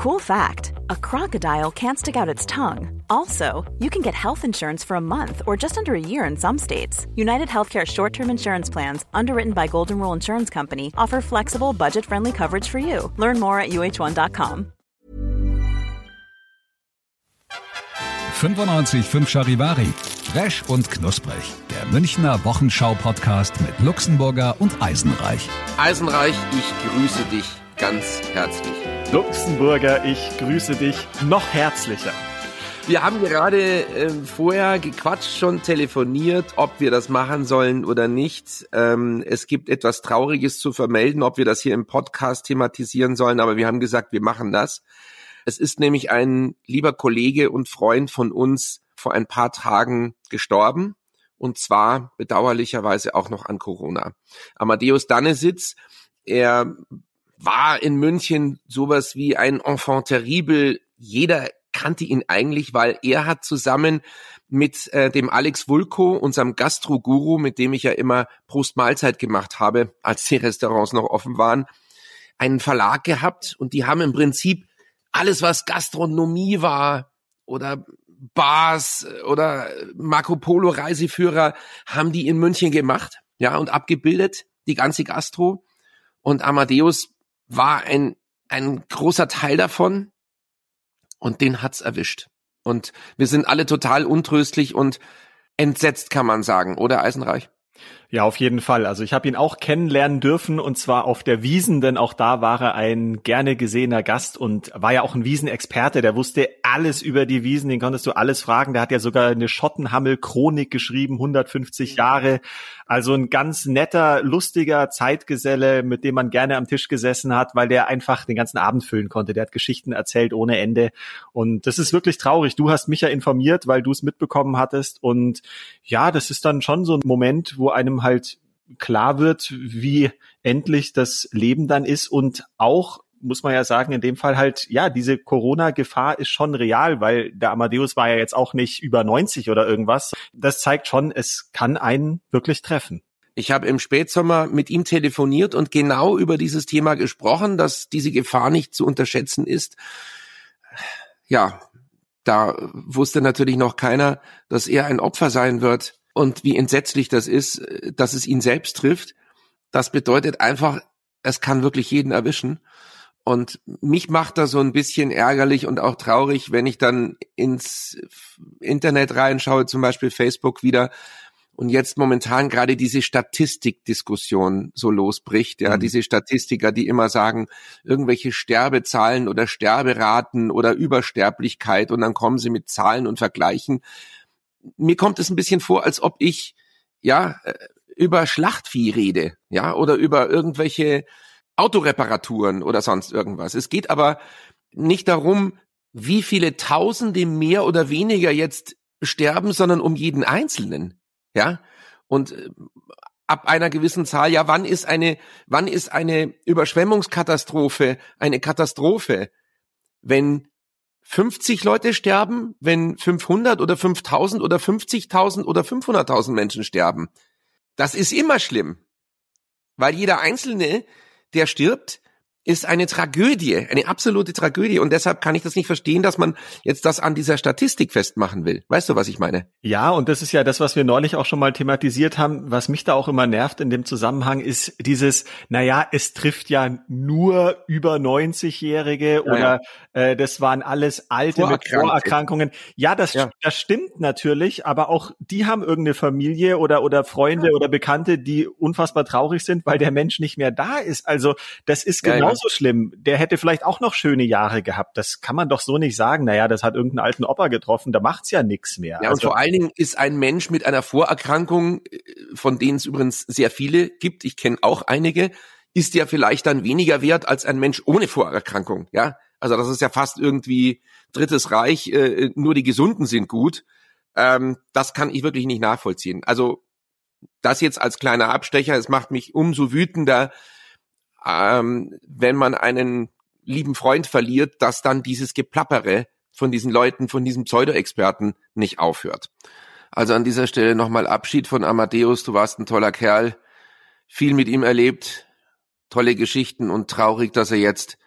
Cool fact a crocodile can't stick out its tongue. Also, you can get health insurance for a month or just under a year in some states. United Healthcare short term insurance plans, underwritten by Golden Rule Insurance Company, offer flexible, budget friendly coverage for you. Learn more at uh1.com. 95.5 Charivari. Fresh und knusprig. Der Münchner Wochenschau-Podcast mit Luxemburger und Eisenreich. Eisenreich, ich grüße dich ganz herzlich. Luxemburger, ich grüße dich noch herzlicher. Wir haben gerade äh, vorher gequatscht, schon telefoniert, ob wir das machen sollen oder nicht. Ähm, es gibt etwas Trauriges zu vermelden, ob wir das hier im Podcast thematisieren sollen, aber wir haben gesagt, wir machen das. Es ist nämlich ein lieber Kollege und Freund von uns vor ein paar Tagen gestorben und zwar bedauerlicherweise auch noch an Corona. Amadeus Dannesitz, er war in München sowas wie ein Enfant terrible. Jeder kannte ihn eigentlich, weil er hat zusammen mit äh, dem Alex Vulko, unserem Gastro-Guru, mit dem ich ja immer Prost Mahlzeit gemacht habe, als die Restaurants noch offen waren, einen Verlag gehabt und die haben im Prinzip alles, was Gastronomie war oder Bars oder Marco Polo Reiseführer, haben die in München gemacht, ja, und abgebildet, die ganze Gastro. Und Amadeus war ein, ein großer Teil davon und den hat's erwischt. Und wir sind alle total untröstlich und entsetzt, kann man sagen, oder Eisenreich? Ja, auf jeden Fall. Also ich habe ihn auch kennenlernen dürfen und zwar auf der Wiesen, denn auch da war er ein gerne gesehener Gast und war ja auch ein Wiesenexperte. Der wusste alles über die Wiesen, den konntest du alles fragen. Der hat ja sogar eine Schottenhammel-Chronik geschrieben, 150 Jahre. Also ein ganz netter, lustiger Zeitgeselle, mit dem man gerne am Tisch gesessen hat, weil der einfach den ganzen Abend füllen konnte. Der hat Geschichten erzählt ohne Ende. Und das ist wirklich traurig. Du hast mich ja informiert, weil du es mitbekommen hattest. Und ja, das ist dann schon so ein Moment, wo einem halt klar wird, wie endlich das Leben dann ist und auch muss man ja sagen, in dem Fall halt, ja, diese Corona-Gefahr ist schon real, weil der Amadeus war ja jetzt auch nicht über 90 oder irgendwas. Das zeigt schon, es kann einen wirklich treffen. Ich habe im Spätsommer mit ihm telefoniert und genau über dieses Thema gesprochen, dass diese Gefahr nicht zu unterschätzen ist. Ja, da wusste natürlich noch keiner, dass er ein Opfer sein wird und wie entsetzlich das ist, dass es ihn selbst trifft. Das bedeutet einfach, es kann wirklich jeden erwischen. Und mich macht das so ein bisschen ärgerlich und auch traurig, wenn ich dann ins Internet reinschaue, zum Beispiel Facebook wieder, und jetzt momentan gerade diese Statistikdiskussion so losbricht, ja, mhm. diese Statistiker, die immer sagen, irgendwelche Sterbezahlen oder Sterberaten oder Übersterblichkeit und dann kommen sie mit Zahlen und vergleichen mir kommt es ein bisschen vor, als ob ich ja äh, über Schlachtvieh rede, ja, oder über irgendwelche Autoreparaturen oder sonst irgendwas. Es geht aber nicht darum, wie viele Tausende mehr oder weniger jetzt sterben, sondern um jeden Einzelnen, ja. Und äh, ab einer gewissen Zahl, ja, wann ist eine, wann ist eine Überschwemmungskatastrophe eine Katastrophe? Wenn 50 Leute sterben, wenn 500 oder 5000 oder 50.000 oder 500.000 Menschen sterben. Das ist immer schlimm, weil jeder Einzelne, der stirbt, ist eine Tragödie, eine absolute Tragödie. Und deshalb kann ich das nicht verstehen, dass man jetzt das an dieser Statistik festmachen will. Weißt du, was ich meine? Ja, und das ist ja das, was wir neulich auch schon mal thematisiert haben. Was mich da auch immer nervt in dem Zusammenhang ist dieses, naja, es trifft ja nur über 90-Jährige oder ja. Äh, das waren alles Alte mit Vorerkrankungen. Ja, das, ja. das stimmt natürlich, aber auch die haben irgendeine Familie oder, oder Freunde ja. oder Bekannte, die unfassbar traurig sind, weil der Mensch nicht mehr da ist. Also das ist genau genauso schlimm. Der hätte vielleicht auch noch schöne Jahre gehabt. Das kann man doch so nicht sagen. Naja, das hat irgendeinen alten Opa getroffen, da macht's ja nichts mehr. Ja, also, und vor allen Dingen ist ein Mensch mit einer Vorerkrankung, äh, von denen es übrigens sehr viele gibt, ich kenne auch einige, ist ja vielleicht dann weniger wert als ein Mensch ohne Vorerkrankung. Ja, also das ist ja fast irgendwie Drittes Reich, äh, nur die Gesunden sind gut. Ähm, das kann ich wirklich nicht nachvollziehen. Also das jetzt als kleiner Abstecher, es macht mich umso wütender, ähm, wenn man einen lieben Freund verliert, dass dann dieses Geplappere von diesen Leuten, von diesen Pseudo-Experten nicht aufhört. Also an dieser Stelle nochmal Abschied von Amadeus. Du warst ein toller Kerl, viel mit ihm erlebt, tolle Geschichten und traurig, dass er jetzt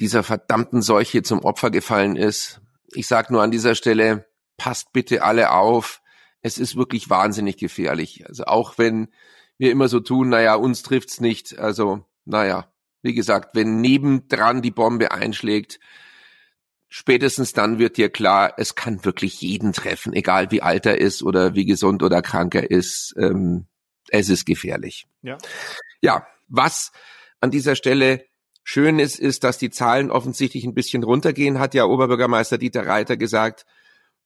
dieser verdammten Seuche zum Opfer gefallen ist. Ich sag nur an dieser Stelle, passt bitte alle auf. Es ist wirklich wahnsinnig gefährlich. Also auch wenn wir immer so tun, naja, uns trifft's nicht. Also, naja, wie gesagt, wenn nebendran die Bombe einschlägt, spätestens dann wird dir klar, es kann wirklich jeden treffen, egal wie alt er ist oder wie gesund oder krank er ist. Ähm, es ist gefährlich. Ja. Ja, was an dieser Stelle schön ist, ist, dass die Zahlen offensichtlich ein bisschen runtergehen, hat ja Oberbürgermeister Dieter Reiter gesagt.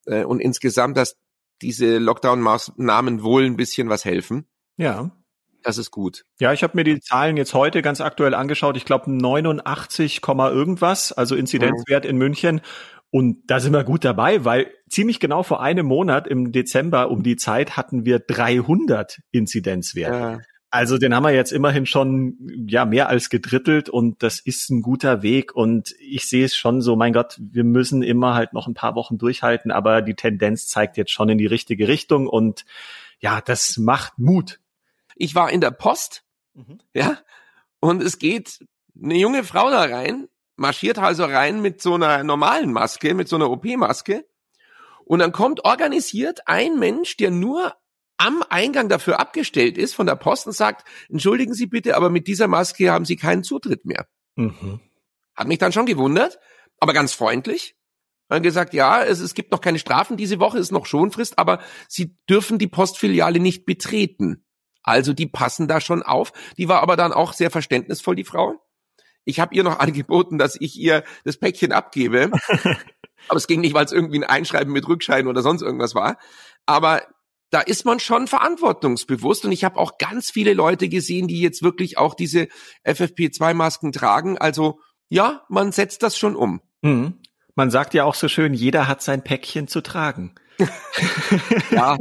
Äh, und insgesamt, dass diese Lockdown-Maßnahmen wohl ein bisschen was helfen. Ja. Das ist gut. Ja, ich habe mir die Zahlen jetzt heute ganz aktuell angeschaut. Ich glaube 89, irgendwas, also Inzidenzwert mhm. in München. Und da sind wir gut dabei, weil ziemlich genau vor einem Monat im Dezember um die Zeit hatten wir 300 Inzidenzwerte. Ja. Also den haben wir jetzt immerhin schon ja mehr als gedrittelt und das ist ein guter Weg und ich sehe es schon so, mein Gott, wir müssen immer halt noch ein paar Wochen durchhalten, aber die Tendenz zeigt jetzt schon in die richtige Richtung und ja, das macht Mut. Ich war in der Post, mhm. ja, und es geht eine junge Frau da rein, marschiert also rein mit so einer normalen Maske, mit so einer OP-Maske und dann kommt organisiert ein Mensch, der nur am Eingang dafür abgestellt ist von der Post und sagt, entschuldigen Sie bitte, aber mit dieser Maske haben Sie keinen Zutritt mehr. Mhm. Hat mich dann schon gewundert, aber ganz freundlich. Dann gesagt, ja, es, es gibt noch keine Strafen diese Woche, ist noch Schonfrist, aber Sie dürfen die Postfiliale nicht betreten. Also die passen da schon auf. Die war aber dann auch sehr verständnisvoll, die Frau. Ich habe ihr noch angeboten, dass ich ihr das Päckchen abgebe. aber es ging nicht, weil es irgendwie ein Einschreiben mit Rückschein oder sonst irgendwas war. Aber da ist man schon verantwortungsbewusst und ich habe auch ganz viele Leute gesehen, die jetzt wirklich auch diese FFP2-Masken tragen. Also ja, man setzt das schon um. Mhm. Man sagt ja auch so schön, jeder hat sein Päckchen zu tragen. ja,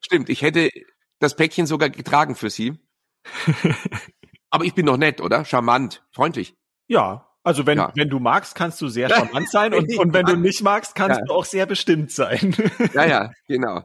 stimmt. Ich hätte das Päckchen sogar getragen für Sie. Aber ich bin doch nett, oder? Charmant, freundlich. Ja, also wenn, ja. wenn du magst, kannst du sehr charmant sein und, und wenn du nicht magst, kannst ja. du auch sehr bestimmt sein. ja, ja, genau.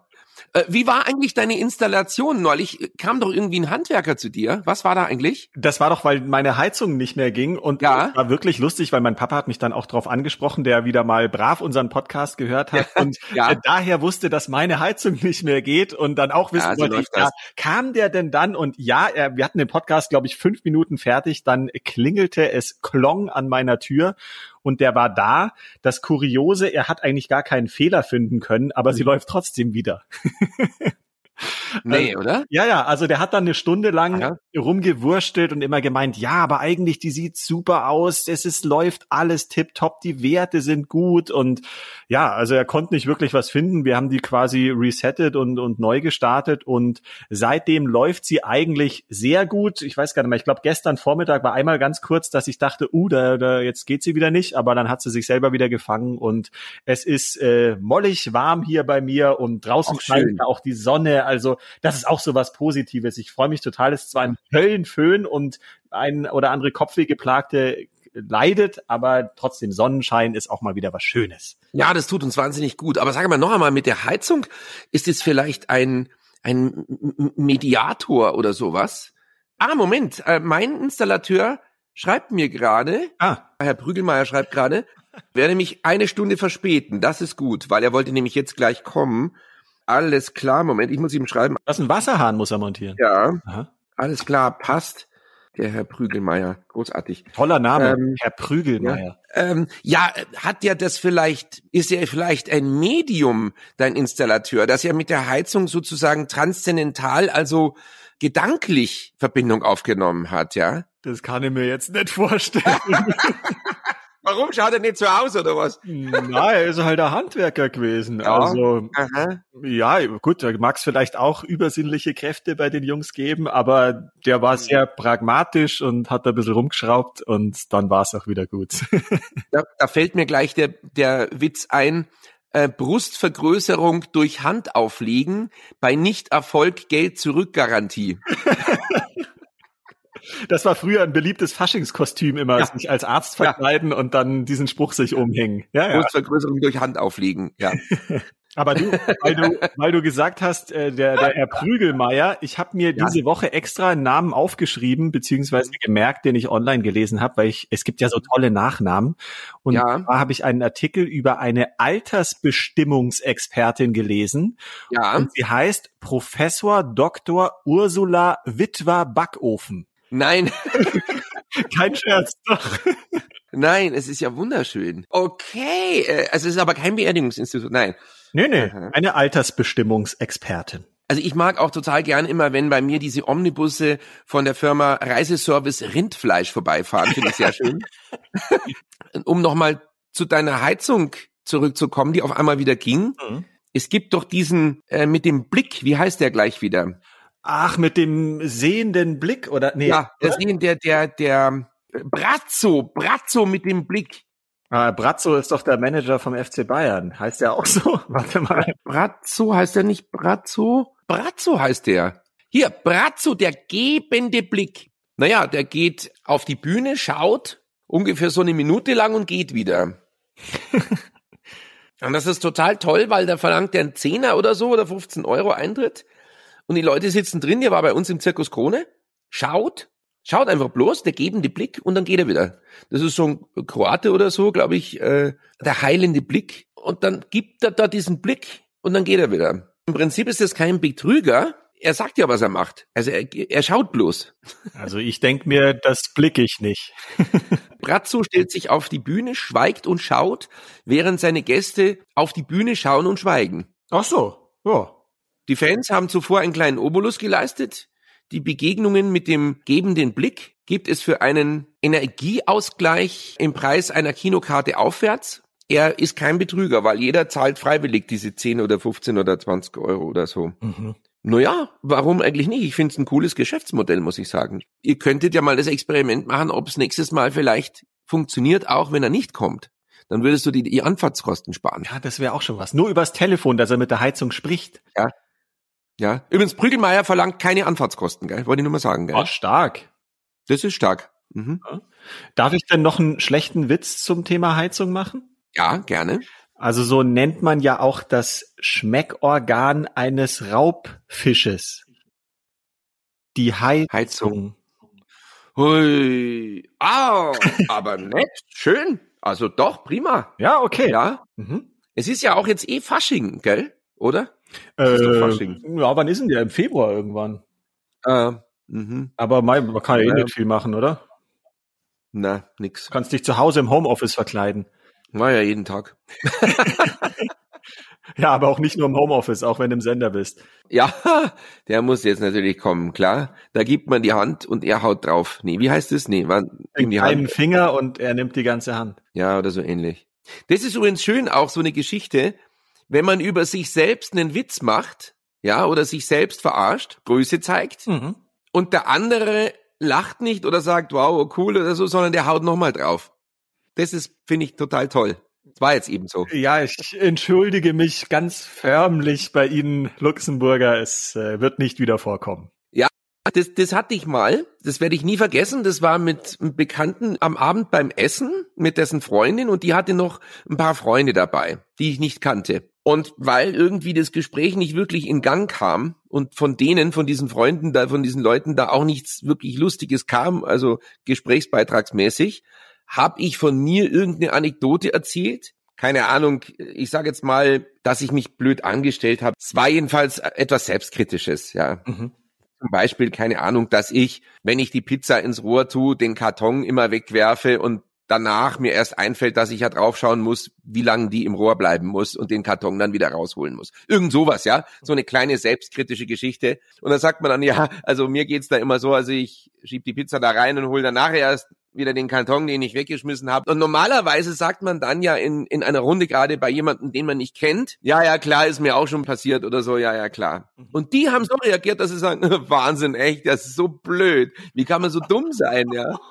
Äh, wie war eigentlich deine Installation neulich? Kam doch irgendwie ein Handwerker zu dir. Was war da eigentlich? Das war doch, weil meine Heizung nicht mehr ging und ja. war wirklich lustig, weil mein Papa hat mich dann auch drauf angesprochen, der wieder mal brav unseren Podcast gehört hat und ja. daher wusste, dass meine Heizung nicht mehr geht und dann auch wissen ja, wollte, ich, ja, kam der denn dann und ja, er, wir hatten den Podcast, glaube ich, fünf Minuten fertig, dann klingelte es klong an meiner Tür und der war da. Das Kuriose, er hat eigentlich gar keinen Fehler finden können, aber sie mhm. läuft trotzdem wieder. Nee, also, oder? Ja, ja, also der hat dann eine Stunde lang ja. rumgewurstelt und immer gemeint, ja, aber eigentlich, die sieht super aus, es ist, läuft alles tipptopp, die Werte sind gut und ja, also er konnte nicht wirklich was finden. Wir haben die quasi resettet und, und neu gestartet und seitdem läuft sie eigentlich sehr gut. Ich weiß gar nicht mehr, ich glaube, gestern Vormittag war einmal ganz kurz, dass ich dachte, uh, da, da, jetzt geht sie wieder nicht, aber dann hat sie sich selber wieder gefangen und es ist äh, mollig warm hier bei mir und draußen scheint auch die Sonne also das ist auch so was Positives. Ich freue mich total. Es ist zwar ein Höllenföhn und ein oder andere Kopfwehgeplagte leidet, aber trotzdem Sonnenschein ist auch mal wieder was Schönes. Ja, das tut uns wahnsinnig gut. Aber sag mal noch einmal, mit der Heizung ist es vielleicht ein, ein Mediator oder sowas? Ah, Moment, äh, mein Installateur schreibt mir gerade, ah. Herr Prügelmeier schreibt gerade, werde mich eine Stunde verspäten. Das ist gut, weil er wollte nämlich jetzt gleich kommen. Alles klar, Moment, ich muss ihm schreiben. Was ein Wasserhahn muss er montieren. Ja. Aha. Alles klar, passt. Der Herr Prügelmeier, großartig. Toller Name, ähm, Herr Prügelmeier. Ja, ähm, ja, hat ja das vielleicht, ist ja vielleicht ein Medium, dein Installateur, dass er mit der Heizung sozusagen transzendental, also gedanklich Verbindung aufgenommen hat, ja? Das kann ich mir jetzt nicht vorstellen. Warum schaut er nicht so aus oder was? Nein, er ist halt ein Handwerker gewesen. Ja. Also Aha. ja, gut, da mag es vielleicht auch übersinnliche Kräfte bei den Jungs geben, aber der war sehr pragmatisch und hat ein bisschen rumgeschraubt und dann war es auch wieder gut. Da, da fällt mir gleich der, der Witz ein. Äh, Brustvergrößerung durch Hand auflegen, bei Nichterfolg Geld zurück Garantie. Das war früher ein beliebtes Faschingskostüm immer, ja. sich als Arzt verkleiden ja. und dann diesen Spruch sich umhängen. Ja, ja. Brustvergrößerung durch Hand auflegen, ja. Aber du, weil du, weil du gesagt hast, äh, der, der Herr Prügelmeier, ich habe mir ja. diese Woche extra einen Namen aufgeschrieben, beziehungsweise gemerkt, den ich online gelesen habe, weil ich, es gibt ja so tolle Nachnamen. Und ja. da habe ich einen Artikel über eine Altersbestimmungsexpertin gelesen. Ja. Und sie heißt Professor Dr. Ursula Witwer Backofen. Nein. Kein Scherz, doch. Nein, es ist ja wunderschön. Okay, äh, also es ist aber kein Beerdigungsinstitut, nein. Nee, nee, eine Altersbestimmungsexpertin. Also ich mag auch total gern immer, wenn bei mir diese Omnibusse von der Firma Reiseservice Rindfleisch vorbeifahren. Finde ich sehr schön. um nochmal zu deiner Heizung zurückzukommen, die auf einmal wieder ging. Mhm. Es gibt doch diesen äh, mit dem Blick, wie heißt der gleich wieder? Ach, mit dem sehenden Blick oder nee? Ja, der sehen der der der Brazzo, Brazzo mit dem Blick. Ah, Brazzo ist doch der Manager vom FC Bayern. Heißt der auch so? Warte mal. Brazzo heißt der nicht Brazzo? Brazzo heißt der. Hier, Brazzo, der gebende Blick. Naja, der geht auf die Bühne, schaut ungefähr so eine Minute lang und geht wieder. und das ist total toll, weil da verlangt er einen Zehner oder so oder 15 Euro Eintritt. Und die Leute sitzen drin, der war bei uns im Zirkus Krone, schaut Schaut einfach bloß, der gebende Blick und dann geht er wieder. Das ist so ein Kroate oder so, glaube ich, äh, der heilende Blick. Und dann gibt er da diesen Blick und dann geht er wieder. Im Prinzip ist das kein Betrüger. Er sagt ja, was er macht. Also er, er schaut bloß. Also ich denk mir, das blicke ich nicht. Brazzo stellt sich auf die Bühne, schweigt und schaut, während seine Gäste auf die Bühne schauen und schweigen. Ach so, ja. Die Fans haben zuvor einen kleinen Obolus geleistet. Die Begegnungen mit dem gebenden Blick gibt es für einen Energieausgleich im Preis einer Kinokarte aufwärts. Er ist kein Betrüger, weil jeder zahlt freiwillig diese 10 oder 15 oder 20 Euro oder so. Mhm. Naja, warum eigentlich nicht? Ich finde es ein cooles Geschäftsmodell, muss ich sagen. Ihr könntet ja mal das Experiment machen, ob es nächstes Mal vielleicht funktioniert, auch wenn er nicht kommt. Dann würdest du die, die Anfahrtskosten sparen. Ja, das wäre auch schon was. Nur übers Telefon, dass er mit der Heizung spricht. Ja, ja. Übrigens, Prügelmeier verlangt keine Anfahrtskosten, gell? Wollte ich nur mal sagen, gell? Oh, stark. Das ist stark. Mhm. Ja. Darf ich denn noch einen schlechten Witz zum Thema Heizung machen? Ja, gerne. Also so nennt man ja auch das Schmeckorgan eines Raubfisches. Die Heizung. Heizung. Hui. Ah, aber nett, schön. Also doch, prima. Ja, okay. Ja. Mhm. Es ist ja auch jetzt eh Fasching, gell? Oder? Äh, ja, wann ist denn der? Im Februar irgendwann. Äh, mhm. Aber man, man kann ja eh nicht viel machen, oder? Na, nix. Du kannst dich zu Hause im Homeoffice verkleiden. War ja jeden Tag. ja, aber auch nicht nur im Homeoffice, auch wenn du im Sender bist. Ja, der muss jetzt natürlich kommen, klar. Da gibt man die Hand und er haut drauf. Nee, wie heißt es? Nee, man, die einen Finger und er nimmt die ganze Hand. Ja, oder so ähnlich. Das ist übrigens schön, auch so eine Geschichte wenn man über sich selbst einen Witz macht, ja, oder sich selbst verarscht, Größe zeigt, mhm. und der andere lacht nicht oder sagt, wow, cool oder so, sondern der haut nochmal drauf. Das ist, finde ich, total toll. Das war jetzt eben so. Ja, ich entschuldige mich ganz förmlich bei Ihnen, Luxemburger. Es äh, wird nicht wieder vorkommen. Das, das hatte ich mal. Das werde ich nie vergessen. Das war mit einem Bekannten am Abend beim Essen mit dessen Freundin und die hatte noch ein paar Freunde dabei, die ich nicht kannte. Und weil irgendwie das Gespräch nicht wirklich in Gang kam und von denen, von diesen Freunden da, von diesen Leuten da auch nichts wirklich Lustiges kam, also gesprächsbeitragsmäßig, habe ich von mir irgendeine Anekdote erzählt. Keine Ahnung, ich sage jetzt mal, dass ich mich blöd angestellt habe. Es war jedenfalls etwas Selbstkritisches, ja. Mhm. Zum Beispiel, keine Ahnung, dass ich, wenn ich die Pizza ins Rohr tue, den Karton immer wegwerfe und danach mir erst einfällt, dass ich ja draufschauen muss, wie lange die im Rohr bleiben muss und den Karton dann wieder rausholen muss. Irgend sowas, ja. So eine kleine selbstkritische Geschichte. Und dann sagt man dann, ja, also mir geht's da immer so, also ich schieb die Pizza da rein und hole dann nachher erst wieder den Karton, den ich weggeschmissen habe. Und normalerweise sagt man dann ja in, in einer Runde gerade bei jemandem, den man nicht kennt, ja, ja, klar, ist mir auch schon passiert oder so, ja, ja, klar. Mhm. Und die haben so reagiert, dass sie sagen, Wahnsinn, echt, das ist so blöd. Wie kann man so dumm sein, ja?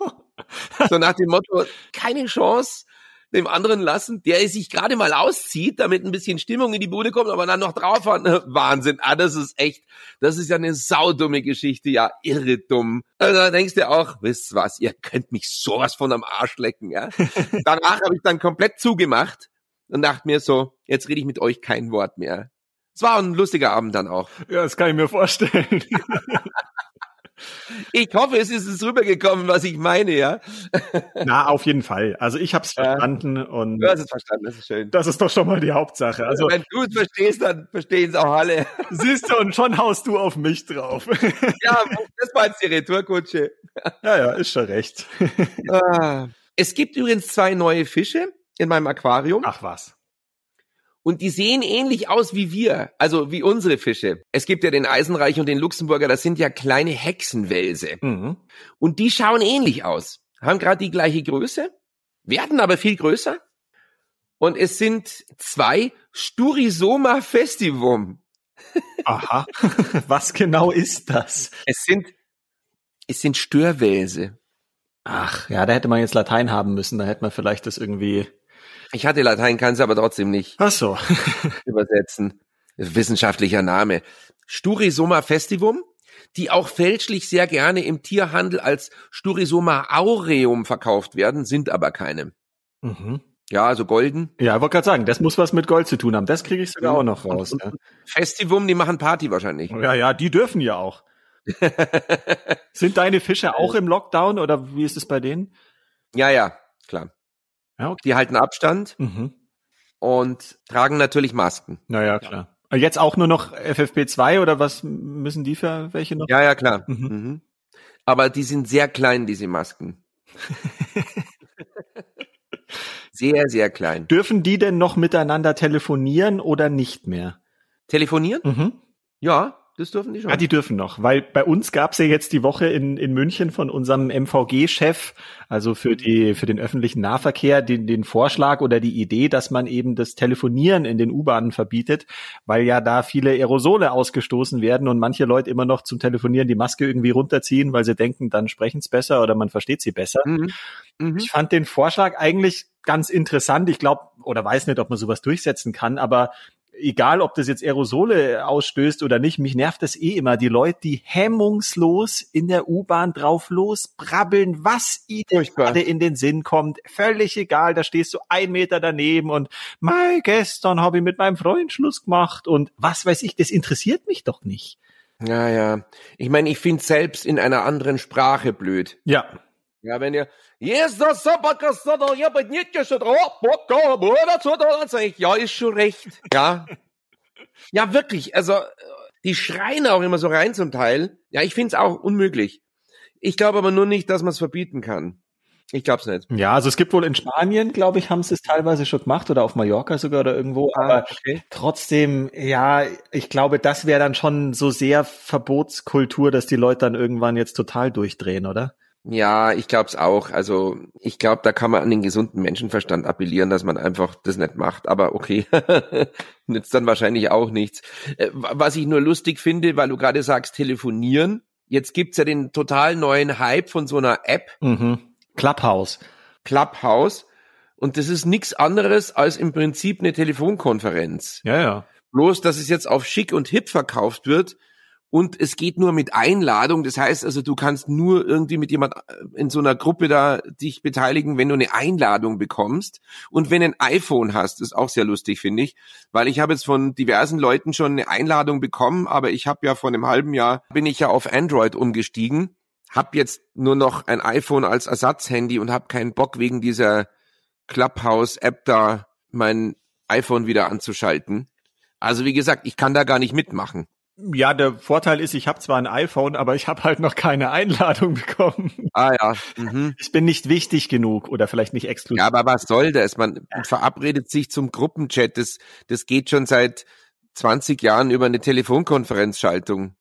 So nach dem Motto, keine Chance. Dem anderen lassen, der sich gerade mal auszieht, damit ein bisschen Stimmung in die Bude kommt, aber dann noch drauf hat. Wahnsinn. Ah, das ist echt, das ist ja eine saudumme Geschichte, ja, irre dumm. Also da denkst du auch, wisst was, ihr könnt mich sowas von am Arsch lecken, ja. Danach habe ich dann komplett zugemacht und dachte mir so, jetzt rede ich mit euch kein Wort mehr. Es war ein lustiger Abend dann auch. Ja, das kann ich mir vorstellen. Ich hoffe, es ist es rübergekommen, was ich meine, ja. Na, auf jeden Fall. Also ich habe es verstanden ja. und du hast es verstanden, das ist schön. Das ist doch schon mal die Hauptsache. Also wenn du es verstehst, dann verstehen es auch alle. Siehst du, und schon haust du auf mich drauf. Ja, das war jetzt die Retourkutsche. Ja, ja, ist schon recht. Ah. Es gibt übrigens zwei neue Fische in meinem Aquarium. Ach was. Und die sehen ähnlich aus wie wir, also wie unsere Fische. Es gibt ja den Eisenreich und den Luxemburger, das sind ja kleine Hexenwälse. Mhm. Und die schauen ähnlich aus. Haben gerade die gleiche Größe, werden aber viel größer. Und es sind zwei Sturisoma festivum. Aha. Was genau ist das? Es sind, es sind Störwälse. Ach, ja, da hätte man jetzt Latein haben müssen, da hätte man vielleicht das irgendwie ich hatte Latein, kann es aber trotzdem nicht. Ach so. übersetzen. Wissenschaftlicher Name. Sturisoma festivum, die auch fälschlich sehr gerne im Tierhandel als Sturisoma aureum verkauft werden, sind aber keine. Mhm. Ja, also golden. Ja, ich wollte gerade sagen, das muss was mit Gold zu tun haben. Das kriege ich sogar auch noch raus. Und, und Festivum, die machen Party wahrscheinlich. Ja, ja, die dürfen ja auch. Sind deine Fische auch im Lockdown oder wie ist es bei denen? Ja, ja, klar. Ja, okay. Die halten Abstand mhm. und tragen natürlich Masken. Naja, klar. Ja. Jetzt auch nur noch FFP2 oder was müssen die für welche noch? Ja, ja, klar. Mhm. Mhm. Aber die sind sehr klein, diese Masken. sehr, sehr klein. Dürfen die denn noch miteinander telefonieren oder nicht mehr? Telefonieren? Mhm. Ja, das dürfen die schon. Ja, die dürfen noch, weil bei uns gab's ja jetzt die Woche in, in München von unserem MVG-Chef, also für die für den öffentlichen Nahverkehr, den, den Vorschlag oder die Idee, dass man eben das Telefonieren in den U-Bahnen verbietet, weil ja da viele Aerosole ausgestoßen werden und manche Leute immer noch zum Telefonieren die Maske irgendwie runterziehen, weil sie denken, dann sprechen's besser oder man versteht sie besser. Mhm. Mhm. Ich fand den Vorschlag eigentlich ganz interessant. Ich glaube oder weiß nicht, ob man sowas durchsetzen kann, aber egal ob das jetzt Aerosole ausstößt oder nicht, mich nervt das eh immer. Die Leute, die hemmungslos in der U-Bahn drauf losbrabbeln, was ihnen gerade in den Sinn kommt. Völlig egal, da stehst du ein Meter daneben und mei, gestern habe ich mit meinem Freund Schluss gemacht und was weiß ich, das interessiert mich doch nicht. Ja, ja. Ich meine, ich finde selbst in einer anderen Sprache blöd. Ja. Ja, wenn ihr, ja, ist schon recht. Ja. Ja, wirklich. Also, die schreien auch immer so rein zum Teil. Ja, ich find's auch unmöglich. Ich glaube aber nur nicht, dass man es verbieten kann. Ich glaube es nicht. Ja, also es gibt wohl in Spanien, glaube ich, haben sie es teilweise schon gemacht oder auf Mallorca sogar oder irgendwo. Ah, aber okay. trotzdem, ja, ich glaube, das wäre dann schon so sehr Verbotskultur, dass die Leute dann irgendwann jetzt total durchdrehen, oder? Ja, ich glaube es auch. Also ich glaube, da kann man an den gesunden Menschenverstand appellieren, dass man einfach das nicht macht. Aber okay, nützt dann wahrscheinlich auch nichts. Äh, was ich nur lustig finde, weil du gerade sagst, telefonieren. Jetzt gibt's ja den total neuen Hype von so einer App. Mhm. Clubhouse. Clubhouse. Und das ist nichts anderes als im Prinzip eine Telefonkonferenz. Ja, ja. Bloß, dass es jetzt auf schick und hip verkauft wird und es geht nur mit Einladung. Das heißt also, du kannst nur irgendwie mit jemand äh, in so einer Gruppe da dich beteiligen, wenn du eine Einladung bekommst und wenn ein iPhone hast. Das ist auch sehr lustig, finde ich, weil ich habe jetzt von diversen Leuten schon eine Einladung bekommen, aber ich habe ja vor einem halben Jahr bin ich ja auf Android umgestiegen, habe jetzt nur noch ein iPhone als Ersatzhandy und habe keinen Bock wegen dieser Clubhouse-App da mein iPhone wieder anzuschalten. Also wie gesagt, ich kann da gar nicht mitmachen. Ja, der Vorteil ist, ich habe zwar ein iPhone, aber ich habe halt noch keine Einladung bekommen. Ah ja. Mhm. Ich bin nicht wichtig genug oder vielleicht nicht exklusiv. Ja, aber was soll das? Man verabredet sich zum Gruppenchat. Das, das geht schon seit 20 Jahren über eine Telefonkonferenzschaltung.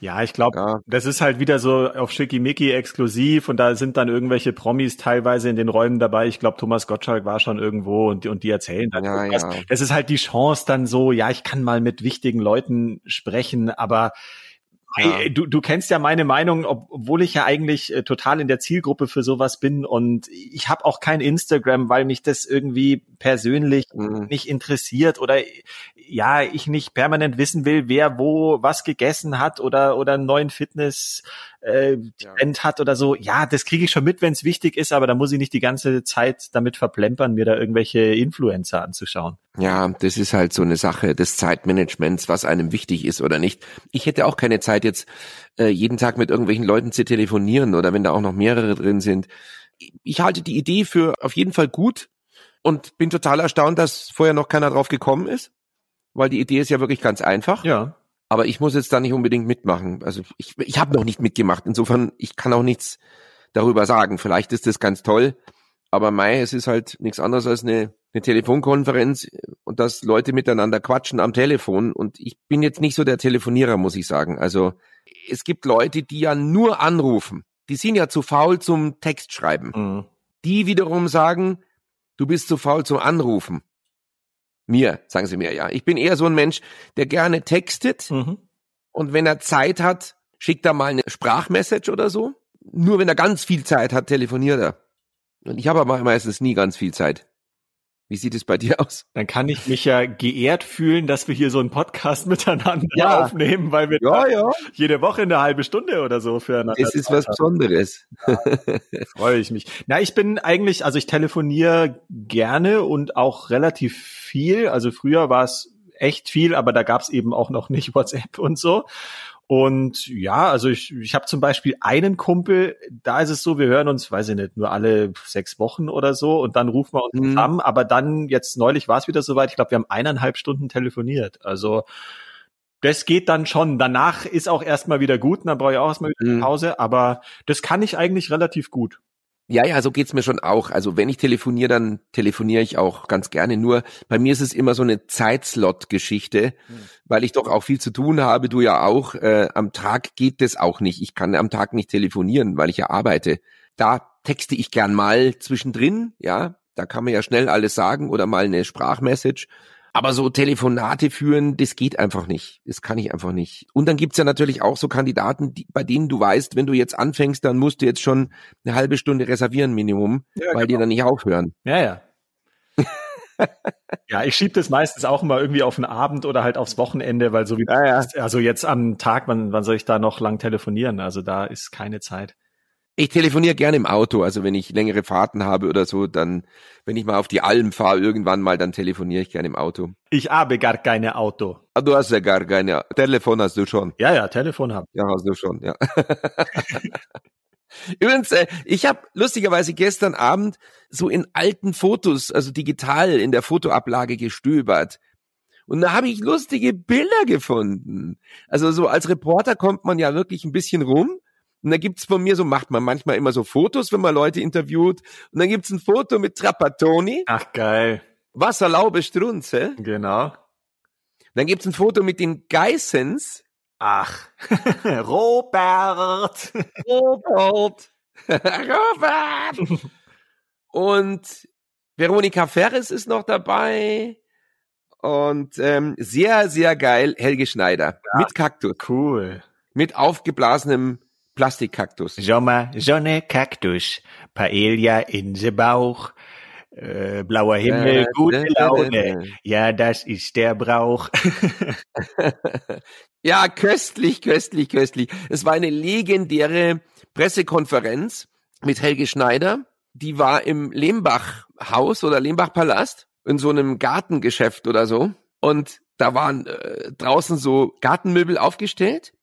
Ja, ich glaube, ja. das ist halt wieder so auf Schickimicki exklusiv und da sind dann irgendwelche Promis teilweise in den Räumen dabei. Ich glaube, Thomas Gottschalk war schon irgendwo und, und die erzählen dann ja, irgendwas. Ja. Es ist halt die Chance dann so, ja, ich kann mal mit wichtigen Leuten sprechen, aber Ja. Du, du kennst ja meine Meinung, ob, obwohl ich ja eigentlich äh, total in der Zielgruppe für sowas bin und ich habe auch kein Instagram, weil mich das irgendwie persönlich mhm. nicht interessiert oder ja, ich nicht permanent wissen will, wer wo was gegessen hat oder oder einen neuen Fitness äh, Trend ja. hat oder so. Ja, das kriege ich schon mit, wenn es wichtig ist, aber da muss ich nicht die ganze Zeit damit verplempern, mir da irgendwelche Influencer anzuschauen. Ja, das ist halt so eine Sache des Zeitmanagements, was einem wichtig ist oder nicht. Ich hätte auch keine Zeit jetzt äh, jeden Tag mit irgendwelchen Leuten zu telefonieren oder wenn da auch noch mehrere drin sind. Ich halte die Idee für auf jeden Fall gut und bin total erstaunt, dass vorher noch keiner drauf gekommen ist, weil die Idee ist ja wirklich ganz einfach. Ja. Aber ich muss jetzt da nicht unbedingt mitmachen. Also ich, ich habe noch nicht mitgemacht. Insofern, ich kann auch nichts darüber sagen. Vielleicht ist das ganz toll. Aber Mai, es ist halt nichts anderes als eine, eine Telefonkonferenz und dass Leute miteinander quatschen am Telefon. Und ich bin jetzt nicht so der Telefonierer, muss ich sagen. Also es gibt Leute, die ja nur anrufen. Die sind ja zu faul zum Textschreiben. Mhm. Die wiederum sagen, du bist zu faul zum Anrufen. Mir, sagen sie mir ja. Ich bin eher so ein Mensch, der gerne textet mhm. und wenn er Zeit hat, schickt er mal eine Sprachmessage oder so. Nur wenn er ganz viel Zeit hat, telefoniert er. Und ich habe aber meistens nie ganz viel Zeit. Wie sieht es bei dir aus? Dann kann ich mich ja geehrt fühlen, dass wir hier so einen Podcast miteinander ja. aufnehmen, weil wir ja, ja. jede Woche eine halbe Stunde oder so füreinander. Es ist was Besonderes. Freue ich mich. Na, ich bin eigentlich, also ich telefoniere gerne und auch relativ viel. Also früher war es echt viel, aber da gab es eben auch noch nicht WhatsApp und so. Und ja, also ich, ich habe zum Beispiel einen Kumpel, da ist es so, wir hören uns, weiß ich nicht, nur alle sechs Wochen oder so und dann rufen wir uns mhm. zusammen. Aber dann, jetzt neulich war es wieder soweit, ich glaube, wir haben eineinhalb Stunden telefoniert. Also das geht dann schon. Danach ist auch erstmal wieder gut, und dann brauche ich auch erstmal wieder eine mhm. Pause, aber das kann ich eigentlich relativ gut. Ja, ja, so geht's mir schon auch. Also wenn ich telefoniere, dann telefoniere ich auch ganz gerne. Nur bei mir ist es immer so eine Zeitslot-Geschichte, mhm. weil ich doch auch viel zu tun habe. Du ja auch. Äh, am Tag geht das auch nicht. Ich kann am Tag nicht telefonieren, weil ich ja arbeite. Da texte ich gern mal zwischendrin. Ja, da kann man ja schnell alles sagen oder mal eine Sprachmessage. Aber so Telefonate führen, das geht einfach nicht. Das kann ich einfach nicht. Und dann gibt's ja natürlich auch so Kandidaten, die, bei denen du weißt, wenn du jetzt anfängst, dann musst du jetzt schon eine halbe Stunde reservieren Minimum, ja, weil genau. die dann nicht aufhören. Ja, ja. ja, ich schieb das meistens auch immer irgendwie auf den Abend oder halt aufs Wochenende, weil so wie ja, ja. also jetzt am Tag, wann, wann soll ich da noch lang telefonieren? Also da ist keine Zeit. Ich telefoniere gerne im Auto, also wenn ich längere Fahrten habe oder so, dann, wenn ich mal auf die Alm fahre irgendwann mal, dann telefoniere ich gerne im Auto. Ich habe gar keine Auto. Ah, du hast ja gar keine. Telefon hast du schon. Ja, ja, Telefon habe Ja, hast du schon, ja. Übrigens, äh, ich habe lustigerweise gestern Abend so in alten Fotos, also digital in der Fotoablage gestöbert. Und da habe ich lustige Bilder gefunden. Also so als Reporter kommt man ja wirklich ein bisschen rum und da gibt's von mir so, macht man manchmal immer so Fotos, wenn man Leute interviewt. Und dann gibt's ein Foto mit Trapattoni. Ach, geil. Wasserlaube Strunze. Genau. Dann gibt's ein Foto mit den Geissens. Ach, Robert. Robert. Robert. Und Veronika Ferres ist noch dabei. Und ähm, sehr, sehr geil, Helge Schneider. Ja, mit Kaktus. Cool. Mit aufgeblasenem Plastikkaktus. Sommer, Sonne, Kaktus, Paella in the Bauch, äh, blauer Himmel, gute Laune. Ja, das ist der Brauch. ja, köstlich, köstlich, köstlich. Es war eine legendäre Pressekonferenz mit Helge Schneider. Die war im Lehmbach-Haus oder Lehmbach-Palast in so einem Gartengeschäft oder so. Und da waren äh, draußen so Gartenmöbel aufgestellt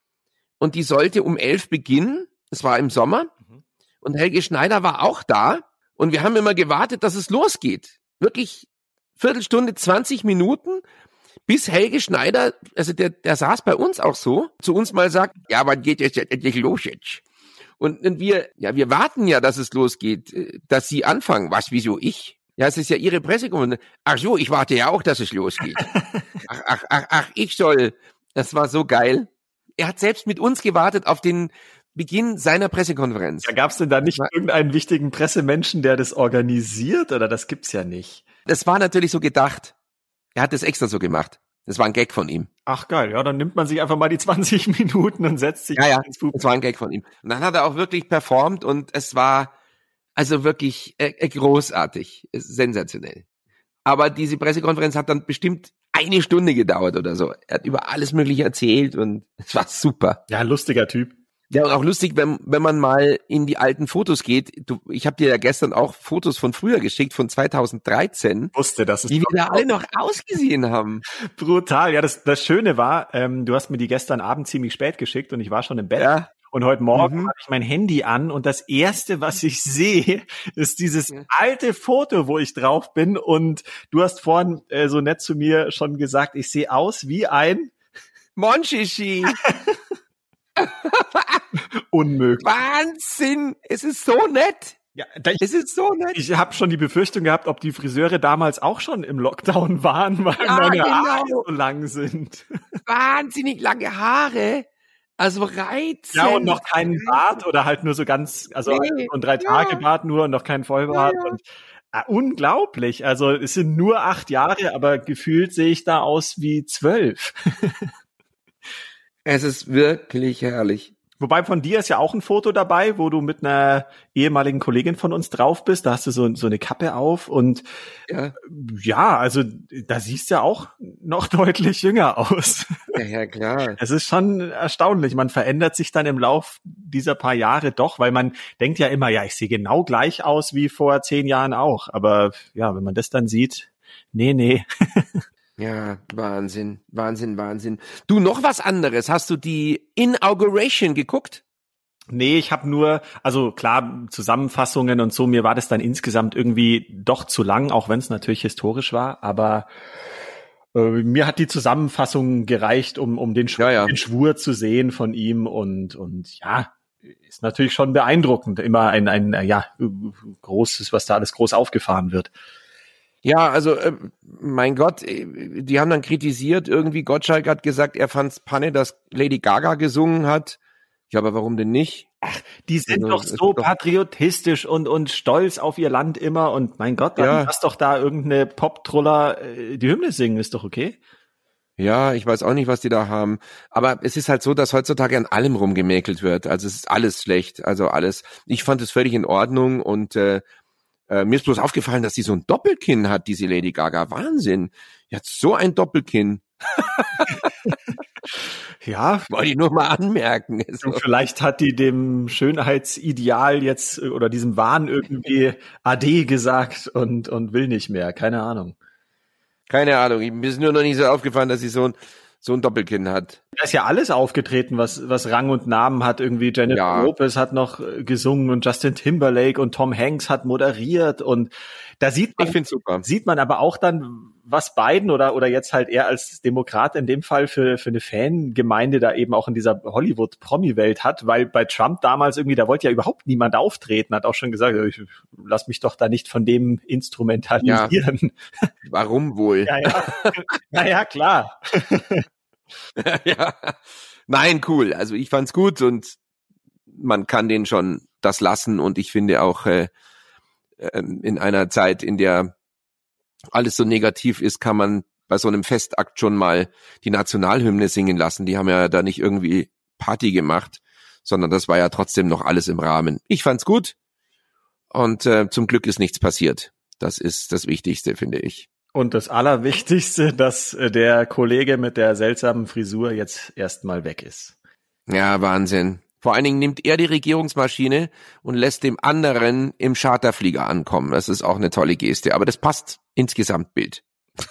und die sollte um elf beginnen. Es war im Sommer. Mhm. Und Helge Schneider war auch da. Und wir haben immer gewartet, dass es losgeht. Wirklich Viertelstunde, 20 Minuten, bis Helge Schneider, also der, der saß bei uns auch so, zu uns mal sagt, ja, wann geht es jetzt endlich los jetzt? Und, und wir, ja, wir warten ja, dass es losgeht, äh, dass Sie anfangen. Was, wieso ich? Ja, es ist ja Ihre Pressekonferenz. Ach so, ich warte ja auch, dass es losgeht. ach, ach, ach, ach, ich soll. Das war so geil er hat selbst mit uns gewartet auf den Beginn seiner Pressekonferenz. Da gab es denn da nicht irgendeinen wichtigen Pressemenschen, der das organisiert oder das gibt's ja nicht? Das war natürlich so gedacht. Er hat das extra so gemacht. Das war ein Gag von ihm. Ach geil, ja, dann nimmt man sich einfach mal die 20 Minuten und setzt sich ja, ja, ins Das war ein Gag von ihm. Und dann hat er auch wirklich performt und es war also wirklich äh, äh großartig, sensationell. Aber diese Pressekonferenz hat dann bestimmt eine Stunde gedauert oder so. Er hat über alles Mögliche erzählt und es war super. Ja, lustiger Typ. Ja, und auch lustig, wenn, wenn man mal in die alten Fotos geht. Du, ich habe dir ja gestern auch Fotos von früher geschickt, von 2013. Wusste, dass es wie wir da alle noch ausgesehen haben. Brutal. Ja, das, das Schöne war, ähm, du hast mir die gestern Abend ziemlich spät geschickt und ich war schon im Bett. Ja. Und heute Morgen mhm. habe ich mein Handy an und das erste, was ich sehe, ist dieses alte Foto, wo ich drauf bin. Und du hast vorhin äh, so nett zu mir schon gesagt, ich sehe aus wie ein Monchichi. Unmöglich. Wahnsinn! Es ist so nett. Ja, da ich, es ist so nett. Ich habe schon die Befürchtung gehabt, ob die Friseure damals auch schon im Lockdown waren, weil ja, meine genau. Haare so lang sind. Wahnsinnig lange Haare. Also reizend. Ja, und noch keinen Bart oder halt nur so ganz, also nee. und drei Tage ja. Bart nur und noch kein Vollbart. Ja, ja. Und, äh, unglaublich. Also es sind nur acht Jahre, aber gefühlt sehe ich da aus wie zwölf. es ist wirklich herrlich. Wobei von dir ist ja auch ein Foto dabei, wo du mit einer ehemaligen Kollegin von uns drauf bist. Da hast du so, so eine Kappe auf und ja. ja, also da siehst du ja auch noch deutlich jünger aus. Ja, ja, klar. Es ist schon erstaunlich. Man verändert sich dann im Lauf dieser paar Jahre doch, weil man denkt ja immer, ja, ich sehe genau gleich aus wie vor zehn Jahren auch. Aber ja, wenn man das dann sieht, nee, nee. Ja, Wahnsinn, Wahnsinn, Wahnsinn. Du, noch was anderes. Hast du die Inauguration geguckt? Nee, ich habe nur, also klar, Zusammenfassungen und so, mir war das dann insgesamt irgendwie doch zu lang, auch wenn es natürlich historisch war, aber äh, mir hat die Zusammenfassung gereicht, um, um den, Schwur, ja, ja. den Schwur zu sehen von ihm und, und ja, ist natürlich schon beeindruckend, immer ein, ein ja, großes, was da alles groß aufgefahren wird. Ja, also äh, mein Gott, äh, die haben dann kritisiert, irgendwie Gottschalk hat gesagt, er fand's Panne, dass Lady Gaga gesungen hat. Ja, aber warum denn nicht? Ach, die sind also, doch so doch patriotisch und, und stolz auf ihr Land immer und mein Gott, dann ja. lass doch da irgendeine Pop-Truller äh, die Hymne singen, ist doch okay. Ja, ich weiß auch nicht, was die da haben. Aber es ist halt so, dass heutzutage an allem rumgemäkelt wird. Also es ist alles schlecht. Also alles. Ich fand es völlig in Ordnung und äh, äh, mir ist bloß aufgefallen, dass sie so ein Doppelkinn hat, diese Lady Gaga. Wahnsinn. Hat so ein Doppelkinn. ja, wollte ich nur mal anmerken. So. Vielleicht hat die dem Schönheitsideal jetzt äh, oder diesem Wahn irgendwie AD gesagt und, und will nicht mehr. Keine Ahnung. Keine Ahnung. Mir ist nur noch nicht so aufgefallen, dass sie so ein so ein Doppelkinn hat. Da ist ja alles aufgetreten, was, was Rang und Namen hat. Irgendwie Jennifer ja. Lopez hat noch äh, gesungen und Justin Timberlake und Tom Hanks hat moderiert und da sieht man, ich super. sieht man aber auch dann, was Biden oder, oder jetzt halt er als Demokrat in dem Fall für, für eine Fangemeinde da eben auch in dieser Hollywood-Promi-Welt hat, weil bei Trump damals irgendwie, da wollte ja überhaupt niemand auftreten, hat auch schon gesagt, ich lass mich doch da nicht von dem instrumentalisieren. Ja. Warum wohl? ja, ja. naja, klar. ja. Nein, cool. Also ich fand's gut und man kann den schon das lassen und ich finde auch, äh, ähm, in einer Zeit, in der alles so negativ ist, kann man bei so einem Festakt schon mal die Nationalhymne singen lassen. Die haben ja da nicht irgendwie Party gemacht, sondern das war ja trotzdem noch alles im Rahmen. Ich fand's gut und äh, zum Glück ist nichts passiert. Das ist das Wichtigste, finde ich. Und das Allerwichtigste, dass äh, der Kollege mit der seltsamen Frisur jetzt erstmal weg ist. Ja, Wahnsinn. Vor allen Dingen nimmt er die Regierungsmaschine und lässt dem anderen im Charterflieger ankommen. Das ist auch eine tolle Geste, aber das passt ins Gesamtbild.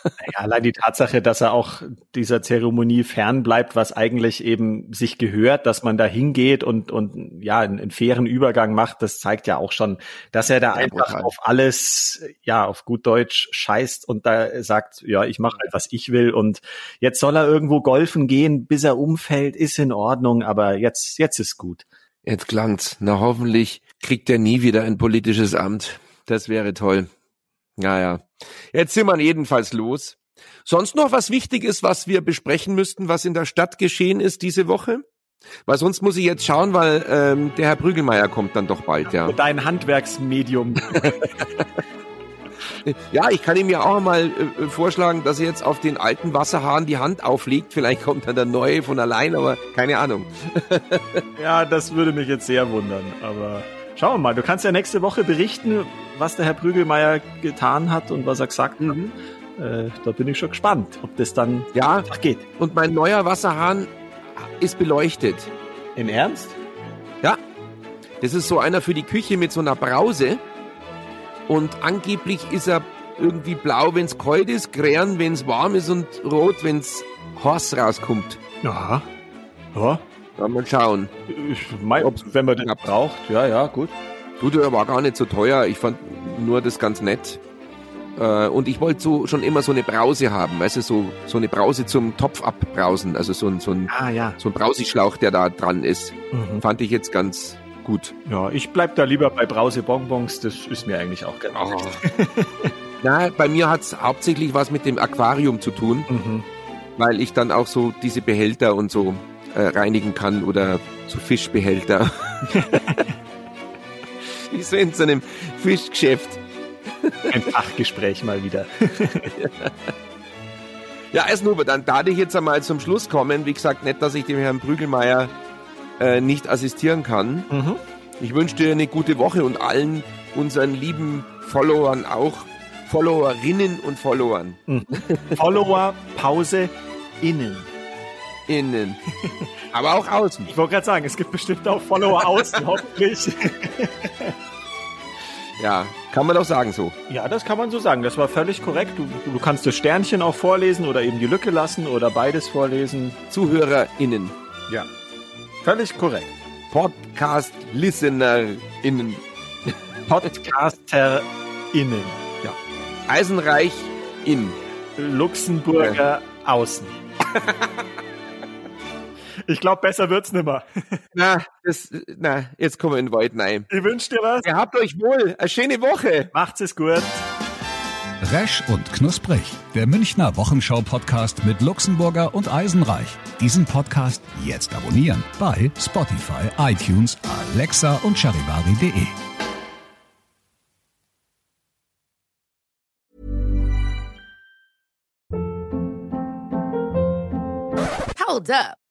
Naja, allein die Tatsache, dass er auch dieser Zeremonie fernbleibt, was eigentlich eben sich gehört, dass man da hingeht und, und ja, einen, einen fairen Übergang macht, das zeigt ja auch schon, dass er da ja, einfach brutal. auf alles, ja, auf gut Deutsch scheißt und da sagt, ja, ich mache halt, was ich will und jetzt soll er irgendwo golfen gehen, bis er umfällt, ist in Ordnung, aber jetzt, jetzt ist gut. Jetzt klang's. Na, hoffentlich kriegt er nie wieder ein politisches Amt. Das wäre toll. Naja, jetzt sind wir jedenfalls los. Sonst noch was Wichtiges, was wir besprechen müssten, was in der Stadt geschehen ist diese Woche? Weil sonst muss ich jetzt schauen, weil ähm, der Herr Prügelmeier kommt dann doch bald, ja. Dein Handwerksmedium. Ja, ich kann ihm ja auch mal äh, vorschlagen, dass er jetzt auf den alten Wasserhahn die Hand auflegt. Vielleicht kommt dann der neue von allein, aber keine Ahnung. ja, das würde mich jetzt sehr wundern. Aber schauen wir mal. Du kannst ja nächste Woche berichten, was der Herr Prügelmeier getan hat und was er gesagt mhm. hat. Äh, da bin ich schon gespannt, ob das dann ja geht. Und mein neuer Wasserhahn ist beleuchtet. Im Ernst? Ja. Das ist so einer für die Küche mit so einer Brause. Und angeblich ist er irgendwie blau, wenn es kalt ist, grün, wenn es warm ist und rot, wenn es heiß rauskommt. Ja. Ja. Ja, mal schauen. Ich mein, wenn man den braucht, ja, ja, gut. Du, der war gar nicht so teuer. Ich fand nur das ganz nett. Äh, und ich wollte so schon immer so eine Brause haben, weißt du, so, so eine Brause zum Topf abbrausen. Also so ein, so ein, ah, ja. so ein Brauseschlauch, der da dran ist. Mhm. Fand ich jetzt ganz gut. Ja, ich bleib da lieber bei Brausebonbons, das ist mir eigentlich auch gerne. Oh. Na, bei mir hat es hauptsächlich was mit dem Aquarium zu tun, mhm. weil ich dann auch so diese Behälter und so reinigen kann oder so Fischbehälter. Wie so in so einem Fischgeschäft. Ein Fachgespräch mal wieder. ja, Eisnuber, dann darf ich jetzt einmal zum Schluss kommen. Wie gesagt, nicht, dass ich dem Herrn Prügelmeier äh, nicht assistieren kann. Mhm. Ich wünsche dir eine gute Woche und allen unseren lieben Followern auch. Followerinnen und Followern. Mhm. Follower, Pause, innen. Innen. Aber auch außen. Ich wollte gerade sagen, es gibt bestimmt auch Follower außen, hoffentlich. ja, kann man doch sagen so. Ja, das kann man so sagen. Das war völlig korrekt. Du, du kannst das Sternchen auch vorlesen oder eben die Lücke lassen oder beides vorlesen. ZuhörerInnen. Ja, Völlig korrekt. Podcast-ListenerInnen. PodcasterInnen. Ja. Eisenreich in. Luxemburger ja. außen. Ich glaube, besser wird's nimmer. Na, das, na, jetzt kommen wir in den Wald rein. Ich wünsche dir was. Ihr habt euch wohl. Eine schöne Woche. Macht's es gut. Resch und Knusprig, der Münchner Wochenschau-Podcast mit Luxemburger und Eisenreich. Diesen Podcast jetzt abonnieren bei Spotify, iTunes, Alexa und charivari.de. Hold up.